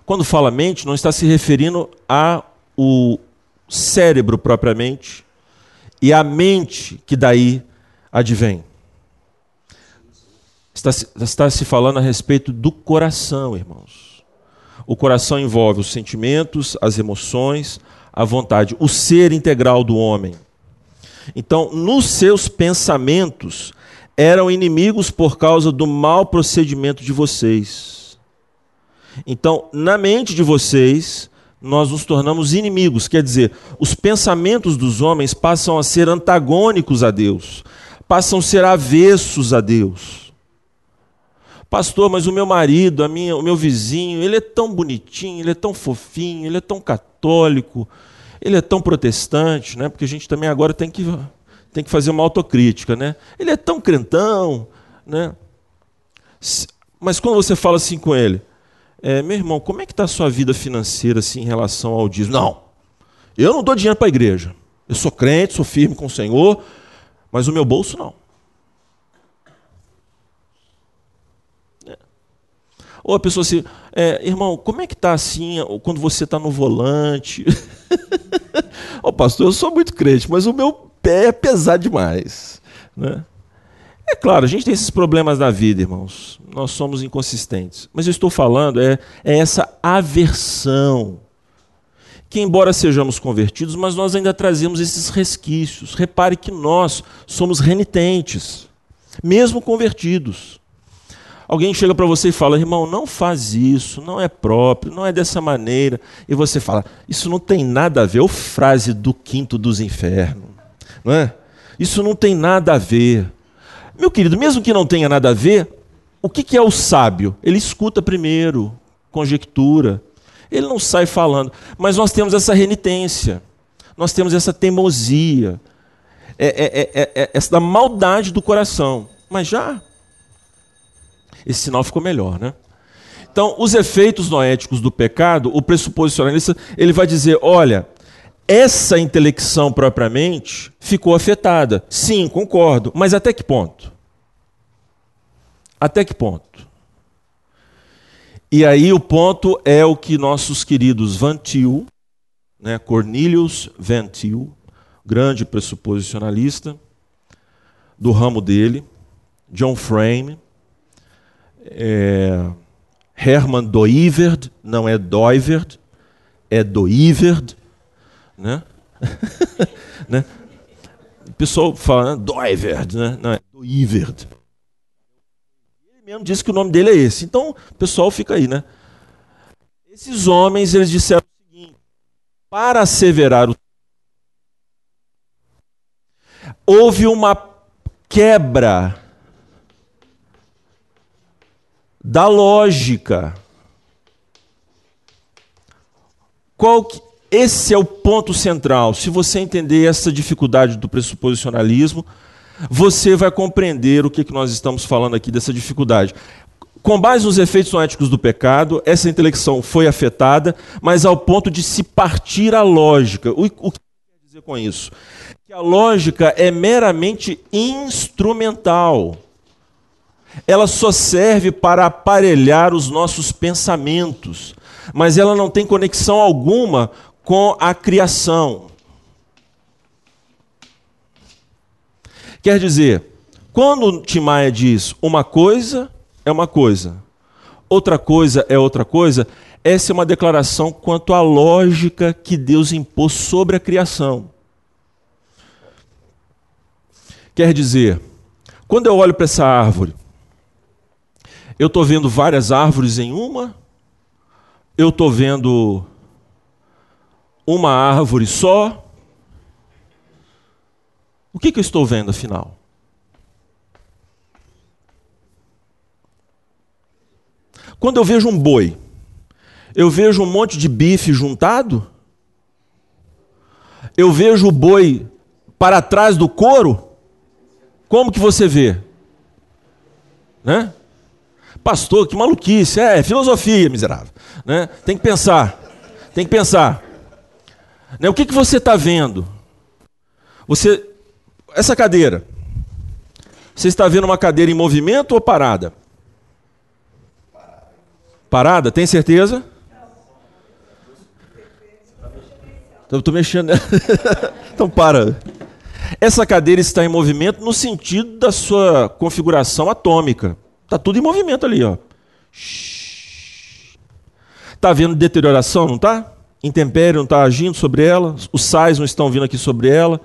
Quando fala mente, não está se referindo ao cérebro propriamente, e a mente que daí advém. Está, está se falando a respeito do coração, irmãos. O coração envolve os sentimentos, as emoções, a vontade, o ser integral do homem. Então, nos seus pensamentos, eram inimigos por causa do mau procedimento de vocês. Então, na mente de vocês, nós nos tornamos inimigos, quer dizer, os pensamentos dos homens passam a ser antagônicos a Deus, passam a ser avessos a Deus. Pastor, mas o meu marido, a minha, o meu vizinho, ele é tão bonitinho, ele é tão fofinho, ele é tão católico, ele é tão protestante, né? Porque a gente também agora tem que, tem que fazer uma autocrítica, né? Ele é tão crentão, né? Mas quando você fala assim com ele, é, meu irmão, como é que está a sua vida financeira assim, em relação ao dízimo? Não, eu não dou dinheiro para a igreja. Eu sou crente, sou firme com o Senhor, mas o meu bolso não. Ou a pessoa assim, é, irmão, como é que está assim quando você está no volante? Ô pastor, eu sou muito crente, mas o meu pé é pesado demais. Né? É claro, a gente tem esses problemas na vida, irmãos. Nós somos inconsistentes. Mas eu estou falando é, é essa aversão. Que, embora sejamos convertidos, mas nós ainda trazemos esses resquícios. Repare que nós somos renitentes, mesmo convertidos. Alguém chega para você e fala, irmão, não faz isso, não é próprio, não é dessa maneira. E você fala, isso não tem nada a ver, ou frase do quinto dos infernos. Não é? Isso não tem nada a ver. Meu querido, mesmo que não tenha nada a ver, o que que é o sábio? Ele escuta primeiro, conjectura. Ele não sai falando. Mas nós temos essa renitência, nós temos essa teimosia, é, é, é, é, é, essa maldade do coração. Mas já esse sinal ficou melhor, né? Então, os efeitos noéticos do pecado, o pressuposicionalista, ele vai dizer, olha, essa intelecção propriamente ficou afetada. Sim, concordo, mas até que ponto? Até que ponto? E aí o ponto é o que nossos queridos Van Til, né, Cornelius Van Til, grande pressuposicionalista do ramo dele, John Frame, é, Herman Doiverd, não é Doiverd, é Doiverd, né? né? O pessoal fala né? Doiverd, né? não é Doiverd. Ele mesmo disse que o nome dele é esse. Então, o pessoal fica aí, né? Esses homens, eles disseram o seguinte: para asseverar o houve uma quebra da lógica. Qual que, esse é o ponto central. Se você entender essa dificuldade do pressuposicionalismo, você vai compreender o que, que nós estamos falando aqui dessa dificuldade. Com base nos efeitos noéticos do pecado, essa intelecção foi afetada, mas ao ponto de se partir a lógica. O, o que quer dizer com isso? Que a lógica é meramente instrumental ela só serve para aparelhar os nossos pensamentos, mas ela não tem conexão alguma com a criação. Quer dizer, quando Timaya diz uma coisa é uma coisa, outra coisa é outra coisa, essa é uma declaração quanto à lógica que Deus impôs sobre a criação. Quer dizer, quando eu olho para essa árvore, eu estou vendo várias árvores em uma? Eu estou vendo uma árvore só? O que, que eu estou vendo afinal? Quando eu vejo um boi, eu vejo um monte de bife juntado? Eu vejo o boi para trás do couro? Como que você vê? Né? Pastor, que maluquice. É, filosofia, miserável. Né? Tem que pensar. Tem que pensar. Né? O que, que você está vendo? Você. Essa cadeira. Você está vendo uma cadeira em movimento ou parada? Parada, tem certeza? Estou mexendo. então para. Essa cadeira está em movimento no sentido da sua configuração atômica. Está tudo em movimento ali, ó. Está havendo deterioração, não está? Intempério não está agindo sobre ela, os sais não estão vindo aqui sobre ela,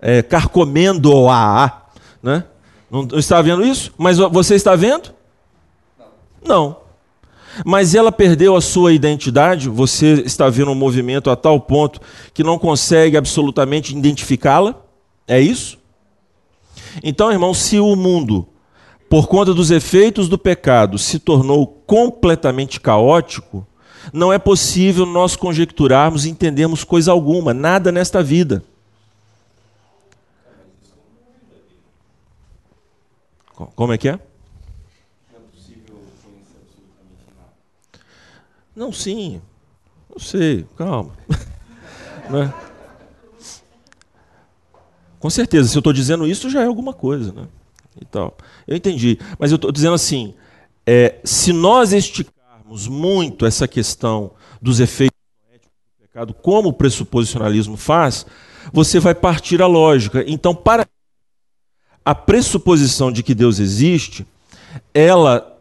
é, carcomendo-a, né? Não, não está vendo isso? Mas você está vendo? Não. Mas ela perdeu a sua identidade, você está vendo um movimento a tal ponto que não consegue absolutamente identificá-la? É isso? Então, irmão, se o mundo, por conta dos efeitos do pecado, se tornou completamente caótico, não é possível nós conjecturarmos e entendermos coisa alguma, nada nesta vida. Como é que é? Não, sim. Não sei, calma. né? Com certeza, se eu estou dizendo isso, já é alguma coisa. Né? E tal. Eu entendi. Mas eu estou dizendo assim: é, se nós esticarmos muito essa questão dos efeitos do pecado, como o pressuposicionalismo faz, você vai partir a lógica. Então, para a pressuposição de que Deus existe, ela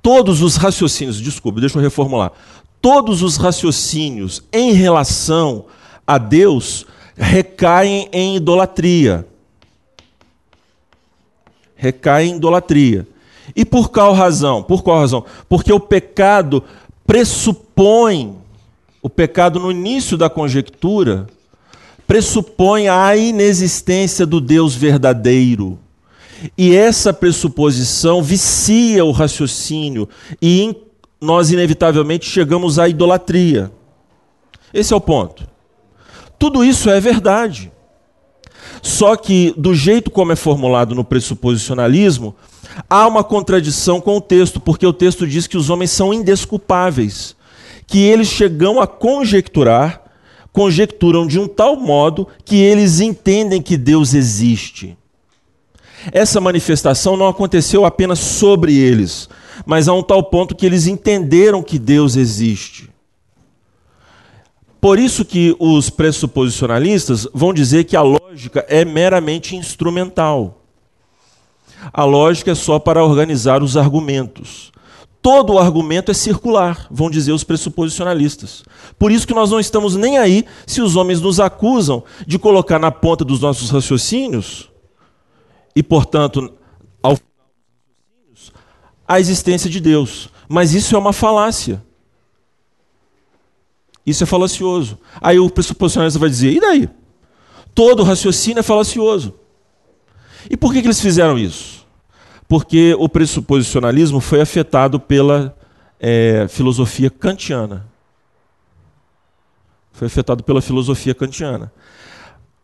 todos os raciocínios, desculpe, deixa eu reformular. Todos os raciocínios em relação a Deus recaem em idolatria. Recaem em idolatria. E por qual razão? Por qual razão? Porque o pecado pressupõe, o pecado no início da conjectura, pressupõe a inexistência do Deus verdadeiro. E essa pressuposição vicia o raciocínio e nós inevitavelmente chegamos à idolatria. Esse é o ponto. Tudo isso é verdade. Só que, do jeito como é formulado no pressuposicionalismo, há uma contradição com o texto, porque o texto diz que os homens são indesculpáveis, que eles chegam a conjecturar, conjecturam de um tal modo que eles entendem que Deus existe. Essa manifestação não aconteceu apenas sobre eles, mas a um tal ponto que eles entenderam que Deus existe. Por isso que os pressuposicionalistas vão dizer que a lógica é meramente instrumental. A lógica é só para organizar os argumentos. Todo o argumento é circular, vão dizer os pressuposicionalistas. Por isso que nós não estamos nem aí se os homens nos acusam de colocar na ponta dos nossos raciocínios e, portanto, ao a existência de Deus. Mas isso é uma falácia. Isso é falacioso. Aí o pressuposicionalista vai dizer: e daí? Todo raciocínio é falacioso. E por que, que eles fizeram isso? Porque o pressuposicionalismo foi afetado pela é, filosofia kantiana. Foi afetado pela filosofia kantiana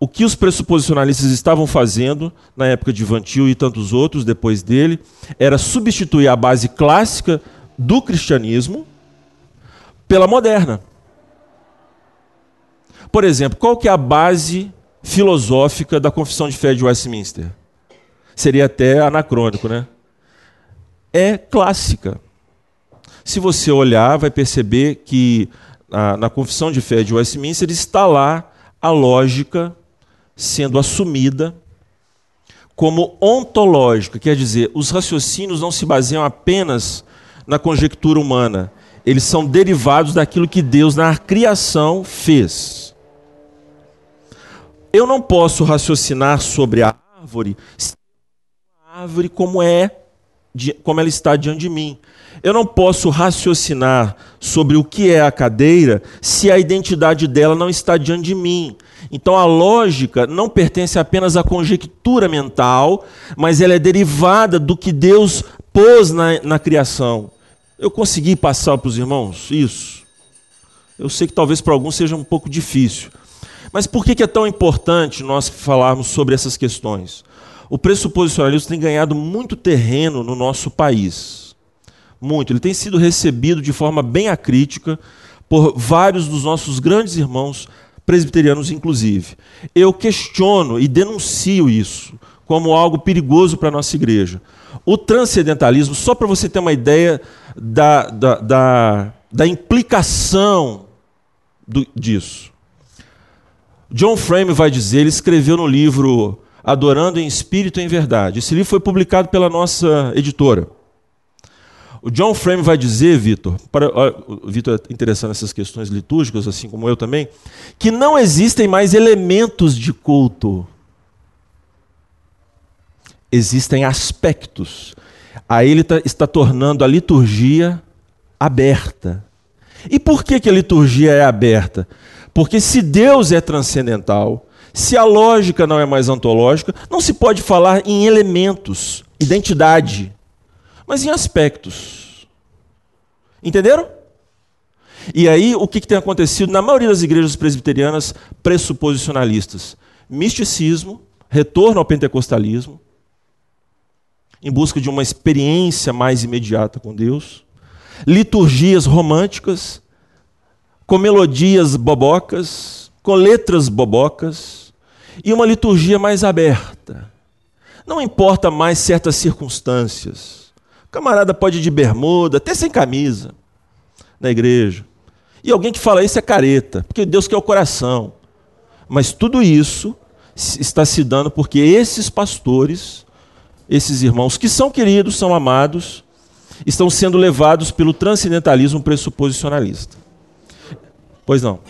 o que os pressuposicionalistas estavam fazendo na época de Van Til e tantos outros depois dele era substituir a base clássica do cristianismo pela moderna. Por exemplo, qual que é a base filosófica da Confissão de Fé de Westminster? Seria até anacrônico, né? É clássica. Se você olhar, vai perceber que na, na Confissão de Fé de Westminster está lá a lógica sendo assumida como ontológica, quer dizer, os raciocínios não se baseiam apenas na conjectura humana, eles são derivados daquilo que Deus na criação fez. Eu não posso raciocinar sobre a árvore, a árvore como é, como ela está diante de mim. Eu não posso raciocinar sobre o que é a cadeira se a identidade dela não está diante de mim. Então a lógica não pertence apenas à conjectura mental, mas ela é derivada do que Deus pôs na, na criação. Eu consegui passar para os irmãos isso? Eu sei que talvez para alguns seja um pouco difícil. Mas por que é tão importante nós falarmos sobre essas questões? O pressuposicionalismo tem ganhado muito terreno no nosso país. Muito. Ele tem sido recebido de forma bem acrítica por vários dos nossos grandes irmãos presbiterianos inclusive. Eu questiono e denuncio isso como algo perigoso para a nossa igreja. O transcendentalismo, só para você ter uma ideia da, da, da, da implicação do, disso. John Frame vai dizer, ele escreveu no livro Adorando em Espírito e em Verdade. Esse livro foi publicado pela nossa editora. O John Frame vai dizer, Vitor, Vitor é interessado nessas questões litúrgicas, assim como eu também, que não existem mais elementos de culto. Existem aspectos. Aí ele tá, está tornando a liturgia aberta. E por que, que a liturgia é aberta? Porque se Deus é transcendental, se a lógica não é mais ontológica, não se pode falar em elementos, identidade, mas em aspectos. Entenderam? E aí, o que, que tem acontecido na maioria das igrejas presbiterianas pressuposicionalistas? Misticismo, retorno ao pentecostalismo, em busca de uma experiência mais imediata com Deus, liturgias românticas, com melodias bobocas, com letras bobocas, e uma liturgia mais aberta. Não importa mais certas circunstâncias. O camarada pode ir de bermuda, até sem camisa, na igreja. E alguém que fala isso é careta, porque Deus quer o coração. Mas tudo isso está se dando porque esses pastores, esses irmãos que são queridos, são amados, estão sendo levados pelo transcendentalismo pressuposicionalista. Pois não.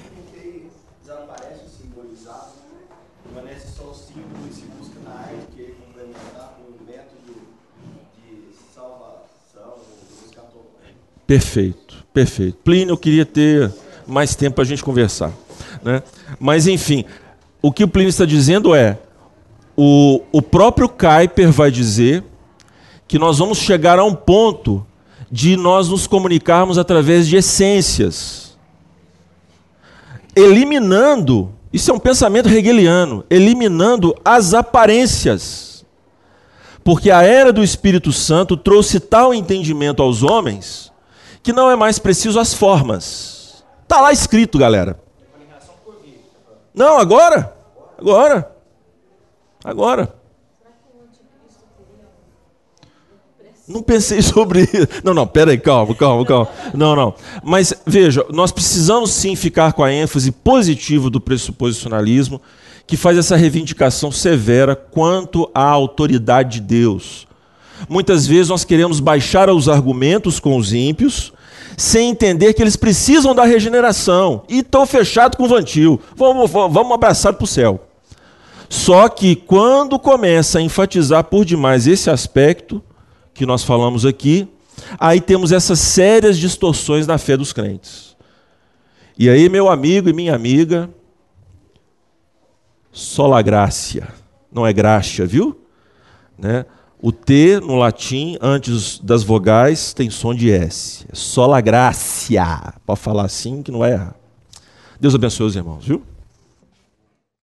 Desaparece o simbolizado, permanece só o símbolo e se busca na arte querer complementar com um método de salvação ou escatológico. Perfeito, perfeito. Plínio, eu queria ter mais tempo para a gente conversar. Né? Mas, enfim, o que o Plínio está dizendo é: o, o próprio Kuyper vai dizer que nós vamos chegar a um ponto de nós nos comunicarmos através de essências, eliminando, isso é um pensamento hegeliano, eliminando as aparências. Porque a era do Espírito Santo trouxe tal entendimento aos homens que não é mais preciso as formas. Está lá escrito, galera. Não, agora. Agora. Agora. Não pensei sobre isso. Não, não, peraí, calma, calma, calma. Não, não. Mas veja, nós precisamos sim ficar com a ênfase positiva do pressuposicionalismo, que faz essa reivindicação severa quanto à autoridade de Deus. Muitas vezes nós queremos baixar os argumentos com os ímpios, sem entender que eles precisam da regeneração. E estão fechados com o vantil. Vamos, vamos abraçar para o céu. Só que quando começa a enfatizar por demais esse aspecto, que nós falamos aqui, aí temos essas sérias distorções na fé dos crentes. E aí, meu amigo e minha amiga, sola gracia, não é graxa, viu? Né? O T no latim, antes das vogais, tem som de S. É sola gracia. Pode falar assim que não é errar. Deus abençoe os irmãos, viu?